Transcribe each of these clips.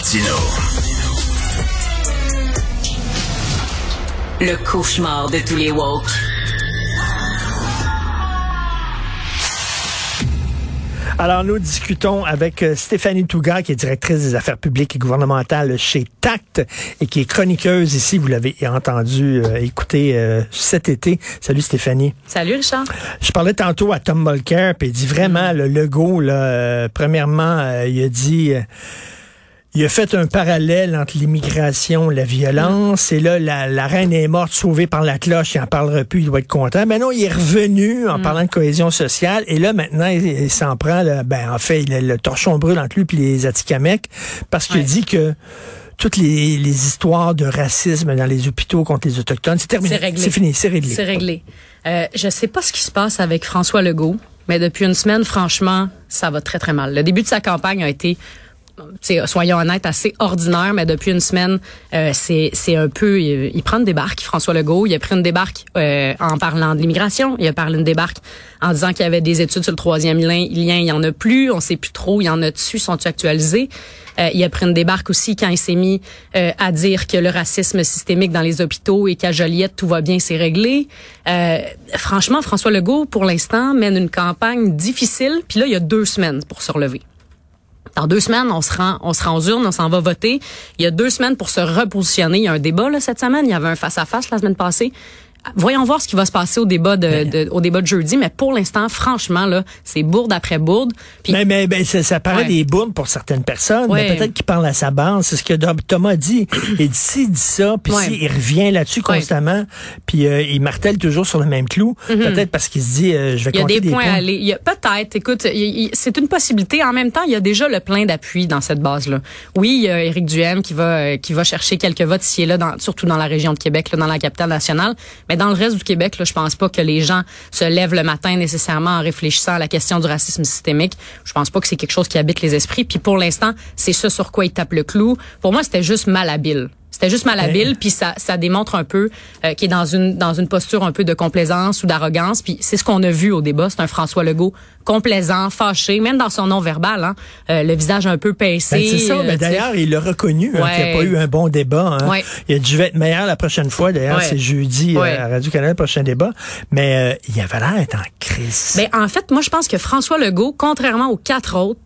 Martino. Le cauchemar de tous les woke. Alors, nous discutons avec euh, Stéphanie Touga, qui est directrice des affaires publiques et gouvernementales chez TACT et qui est chroniqueuse ici. Vous l'avez entendu euh, écouter euh, cet été. Salut Stéphanie. Salut Richard. Je parlais tantôt à Tom Mulcair, puis il dit vraiment, le Legault, là, premièrement, il a dit il a fait un parallèle entre l'immigration et la violence. Et là, la, reine est morte, sauvée par la cloche. Il en parlera plus, il doit être content. Mais non, il est revenu en mm. parlant de cohésion sociale. Et là, maintenant, il, s'en prend. ben, en fait, il a le torchon brûle entre lui et les Atikamekw parce qu'il dit que toutes les, histoires de racisme dans les hôpitaux contre les Autochtones, c'est terminé. C'est réglé. C'est fini, c'est réglé. C'est réglé. Euh, je sais pas ce qui se passe avec François Legault, mais depuis une semaine, franchement, ça va très, très mal. Le début de sa campagne a été soyons honnêtes, assez ordinaire, mais depuis une semaine, euh, c'est un peu, il, prend une débarque, François Legault, il a pris une débarque euh, en parlant de l'immigration, il a parlé une débarque en disant qu'il y avait des études sur le troisième lien, il y en a plus, on sait plus trop, il y en a dessus, sont-ils actualisés? Euh, il a pris une débarque aussi quand il s'est mis euh, à dire que le racisme systémique dans les hôpitaux et qu'à Joliette, tout va bien, c'est réglé. Euh, franchement, François Legault, pour l'instant, mène une campagne difficile, puis là, il y a deux semaines pour se relever. Dans deux semaines, on se rend, on se rend aux urnes, on s'en va voter. Il y a deux semaines pour se repositionner. Il y a un débat là, cette semaine. Il y avait un face à face la semaine passée voyons voir ce qui va se passer au débat de, au débat de jeudi, mais pour l'instant, franchement, là, c'est bourde après bourde. mais mais, ben, ça, ça paraît des bourdes pour certaines personnes, mais peut-être qu'il parle à sa base. C'est ce que Thomas dit. Il dit ci, il dit ça, puis il revient là-dessus constamment, puis euh, il martèle toujours sur le même clou. Mhm. Peut-être parce qu'il se dit, euh, je vais Il y a des, points, à aller. Il y a peut-être. Écoute, c'est une possibilité. En même temps, il y a déjà le plein d'appui dans cette base-là. Oui, il y a Éric Duhem qui va euh, qui va chercher quelques votes ici et là, dans, surtout dans la région de Québec, là, dans la capitale nationale. Mais dans le reste du Québec, là, je pense pas que les gens se lèvent le matin nécessairement en réfléchissant à la question du racisme systémique. Je pense pas que c'est quelque chose qui habite les esprits. Puis pour l'instant, c'est ce sur quoi ils tapent le clou. Pour moi, c'était juste malhabile. C'était juste malhabile, puis ça, ça démontre un peu euh, qu'il est dans une dans une posture un peu de complaisance ou d'arrogance. Puis c'est ce qu'on a vu au débat. C'est un François Legault complaisant, fâché, même dans son nom verbal, hein, euh, le visage un peu pincé. Ben, c'est ça. Euh, d'ailleurs, il l'a reconnu hein, qu'il n'y a pas eu un bon débat. Hein. Il a dû être meilleur la prochaine fois. D'ailleurs, c'est jeudi à Radio-Canada, le prochain débat. Mais il avait l'air d'être en crise. Ben, en fait, moi, je pense que François Legault, contrairement aux quatre autres,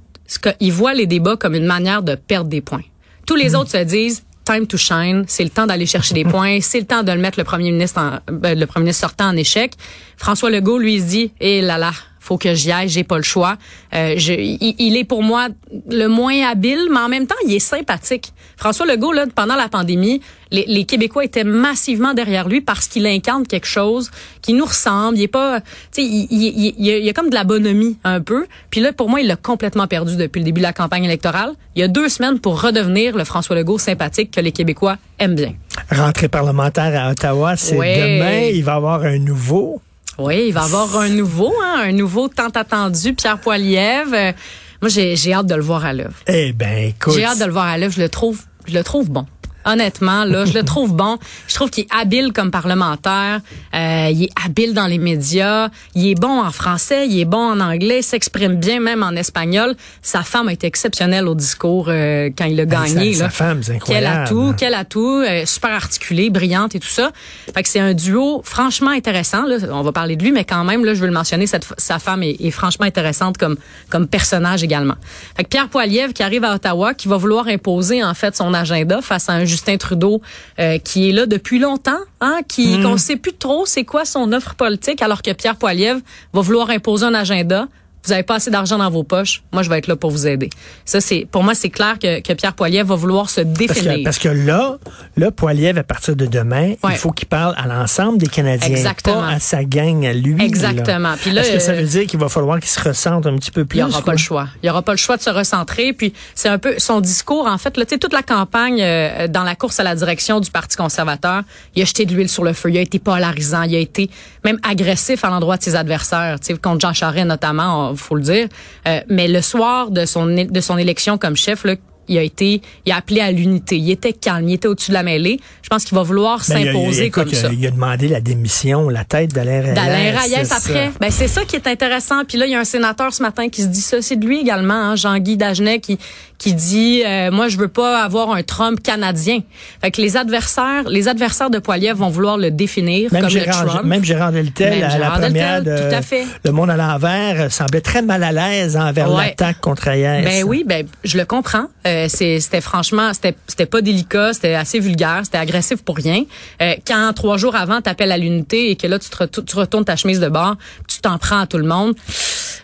il voit les débats comme une manière de perdre des points. Tous les hmm. autres se disent time to shine, c'est le temps d'aller chercher des points, c'est le temps de le mettre le premier ministre en, ben, le premier ministre sortant en échec. François Legault lui dit "Eh là là, faut que j'y aille, j'ai pas le choix. Euh, je, il, est pour moi le moins habile, mais en même temps, il est sympathique. François Legault, là, pendant la pandémie, les, les Québécois étaient massivement derrière lui parce qu'il incarne quelque chose qui nous ressemble. Il est pas, tu sais, il, il, il, il, y a comme de la bonhomie un peu. Puis là, pour moi, il l'a complètement perdu depuis le début de la campagne électorale. Il y a deux semaines pour redevenir le François Legault sympathique que les Québécois aiment bien. Rentrée parlementaire à Ottawa, c'est demain. Il va avoir un nouveau. Oui, il va y avoir un nouveau, hein, un nouveau tant attendu, Pierre Poilievre. Euh, moi, j'ai hâte de le voir à l'œuvre. Eh ben, écoute. J'ai hâte de le voir à l'œuvre. Je le trouve, je le trouve bon. Honnêtement, là, je le trouve bon. Je trouve qu'il est habile comme parlementaire. Euh, il est habile dans les médias. Il est bon en français. Il est bon en anglais. S'exprime bien même en espagnol. Sa femme a été exceptionnelle au discours euh, quand il a ben, gagné. Sa, femme, c'est incroyable. Quel atout, quel atout. Euh, super articulé, brillante et tout ça. Fait que c'est un duo franchement intéressant. Là. On va parler de lui, mais quand même, là, je veux le mentionner. Cette, sa femme est, est, franchement intéressante comme comme personnage également. Fait que Pierre Poilievre qui arrive à Ottawa, qui va vouloir imposer en fait son agenda face à un Justin Trudeau euh, qui est là depuis longtemps, hein, qui mm. qu'on sait plus trop c'est quoi son offre politique, alors que Pierre Poilievre va vouloir imposer un agenda vous avez pas assez d'argent dans vos poches, moi je vais être là pour vous aider. Ça c'est pour moi c'est clair que, que Pierre Poilievre va vouloir se définir. Parce que, là, là Poilievre à partir de demain, il faut qu'il parle à l'ensemble des Canadiens, Exactement. pas à sa gang à lui. Exactement. Puis là, est-ce que ça euh, veut dire qu'il va falloir qu'il se recentre un petit peu plus Il n'y aura pas le choix. Il y aura pas le choix de se recentrer. Puis c'est un peu son discours en fait. Là, toute la campagne euh, dans la course à la direction du Parti conservateur, il a jeté de l'huile sur le feu. Il a été polarisant. Il a été même agressif à l'endroit de ses adversaires. Tu sais, contre Jean Charest notamment faut le dire. Euh, mais le soir de son de son élection comme chef, là, il a été, il a appelé à l'unité. Il était calme, il était au-dessus de la mêlée. Je pense qu'il va vouloir Ben, s'imposer comme il a- ça. Il a demandé la démission, la tête d'Alain Reyes. D'Alain Reyes après. ça. Ben, c'est ça qui est intéressant. Puis là, il y a un sénateur ce matin qui se dit ça. C'est de lui également, hein, Jean-Guy Dagenet, qui, qui dit euh, Moi, je veux pas avoir un Trump canadien. Fait que les adversaires, les adversaires de Poiliev vont vouloir le définir Même comme le Gérard, Trump. même Gérard Deltel, à la première Deltel, de tout à fait. Le Monde à l'envers, euh, semblait très mal à l'aise envers Ouais. l'attaque contre Hayes. Ben oui, ben je le comprends. Euh, c'est- c'était franchement, c'était pas délicat, c'était assez vulgaire, c'était agressif pour rien. Euh, quand trois jours avant t'appelles à l'unité et que là tu, te retournes ta chemise de bord, tu t'en prends à tout le monde.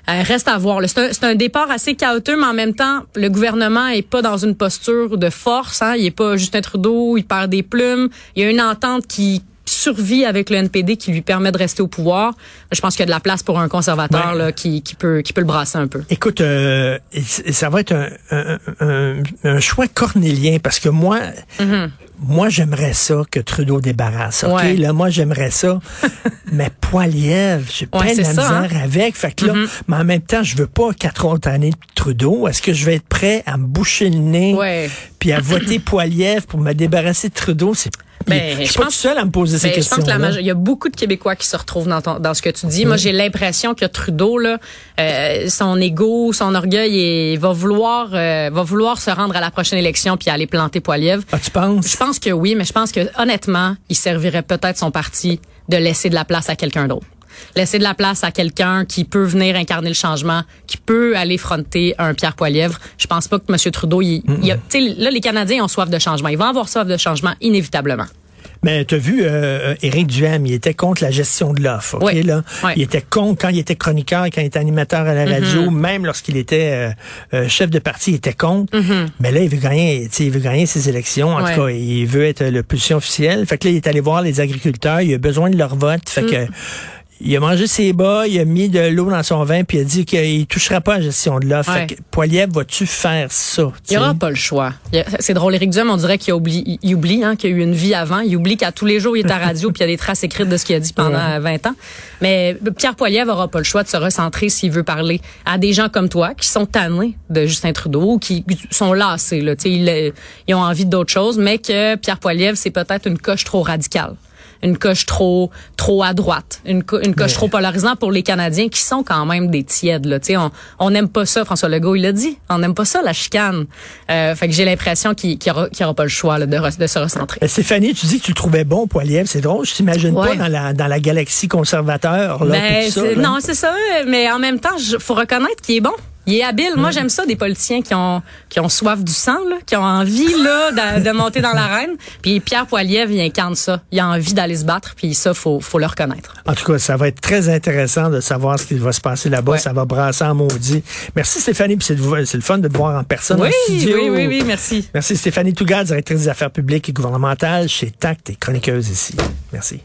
euh, reste à voir. là. C'est un, c'est un départ assez chaotique, mais en même temps, le gouvernement est pas dans une posture de force. Hein. Il est pas Justin Trudeau, il perd des plumes. Il y a une entente qui survit avec le NPD qui lui permet de rester au pouvoir. Je pense qu'il y a de la place pour un conservateur Ben, là, qui, qui peut qui peut le brasser un peu. Écoute, euh, ça va être un, un- un- un choix cornélien parce que moi, moi j'aimerais ça que Trudeau débarrasse. Ok. Ouais. là, moi j'aimerais ça, mais Poiliev, j'ai Ouais, plein de la ça, hein. misère avec. Fait que là, Mhm. mais en même temps, je veux pas quatre autres années de Trudeau. Est-ce que je vais être prêt à me boucher le nez Ouais. puis à voter Poiliev pour me débarrasser de Trudeau? C'est Ben, je suis je pas pense- tout seul à me poser ces Ben, je questions. pense que la il y a beaucoup de Québécois qui se retrouvent dans, ton- dans ce que tu dis. Moi, j'ai l'impression que Trudeau, là, euh, son ego, son orgueil, il va vouloir, euh, va vouloir se rendre à la prochaine élection puis aller planter Poiliev. Ah, tu penses? Je pense que oui, mais je pense que honnêtement, il servirait peut-être son parti de laisser de la place à quelqu'un d'autre. Laisser de la place à quelqu'un qui peut venir incarner le changement, qui peut aller fronter un Pierre Poilievre. Je pense pas que M. Trudeau, il, a- là, les Canadiens ont soif de changement. Ils vont avoir soif de changement inévitablement. Mais tu as vu, euh, Éric Duhem, il était contre la gestion de l'offre. Oui. là? Oui. Il était contre quand il était chroniqueur, quand il était animateur à la Mm-hmm. radio, même lorsqu'il était euh, euh, chef de parti, il était contre. Mais là, il veut gagner, il veut gagner ses élections. En Mm-hmm. Tout cas, il veut être le position officielle. Fait que là, il est allé voir les agriculteurs, il a besoin de leur vote. Fait Mm. que il a mangé ses bas, il a mis de l'eau dans son vin, puis il a dit qu'il touchera pas à la gestion de l'offre. Ouais. Fait que Poiliev, vas-tu faire ça? Il n'y aura sais? pas le choix. C'est drôle, Éric Duhem, on dirait qu'il oublie, il- oublie hein, qu'il y a eu une vie avant. Il oublie qu'à tous les jours, il est à radio puis il y a des traces écrites de ce qu'il a dit pendant euh, 20 ans. Mais Pierre Poilievre n'aura pas le choix de se recentrer s'il veut parler à des gens comme toi qui sont tannés de Justin Trudeau, qui sont lassés. Là, ils, ils ont envie d'autre chose, mais que Pierre Poilievre, c'est peut-être une coche trop radicale une coche trop trop à droite, une, co- une coche trop polarisante pour les Canadiens qui sont quand même des tièdes. Là. Tu sais, On on n'aime pas ça, François Legault, il l'a dit. On n'aime pas ça, la chicane. Euh, fait que j'ai l'impression qu'il qu'il aura, qu'il aura pas le choix là, de, re- de se recentrer. Euh, Stéphanie, tu dis que tu le trouvais bon, Poiliev. C'est drôle. Je t'imagine pas dans la, dans la galaxie conservateur. Là, Ben, puis tout ça, c'est- là. non, c'est ça. Mais en même temps, il faut reconnaître qu'il est bon. Il est habile. Moi, j'aime ça des politiciens qui ont qui ont soif du sang, là, qui ont envie là de, de monter dans l'arène. Puis Pierre Poilievre, il incarne ça. Il a envie d'aller se battre. Puis ça, faut faut le reconnaître. En tout cas, ça va être très intéressant de savoir ce qui va se passer là-bas. Ouais. Ça va brasser en maudit. Merci Stéphanie, puis c'est le fun de te voir en personne Oui, en studio. oui, oui, oui, merci. Merci Stéphanie Tougat, directrice des affaires publiques et gouvernementales chez TACT et chroniqueuse ici. Merci.